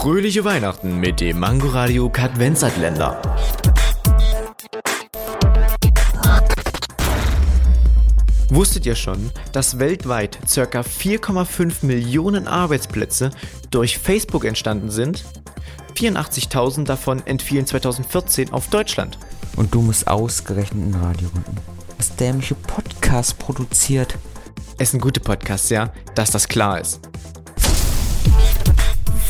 Fröhliche Weihnachten mit dem Mangoradio Kadvenzatländer. Wusstet ihr schon, dass weltweit ca. 4,5 Millionen Arbeitsplätze durch Facebook entstanden sind? 84.000 davon entfielen 2014 auf Deutschland. Und du musst ausgerechnet in Radio runden. Was dämliche Podcast produziert. Es sind gute Podcasts, ja, dass das klar ist.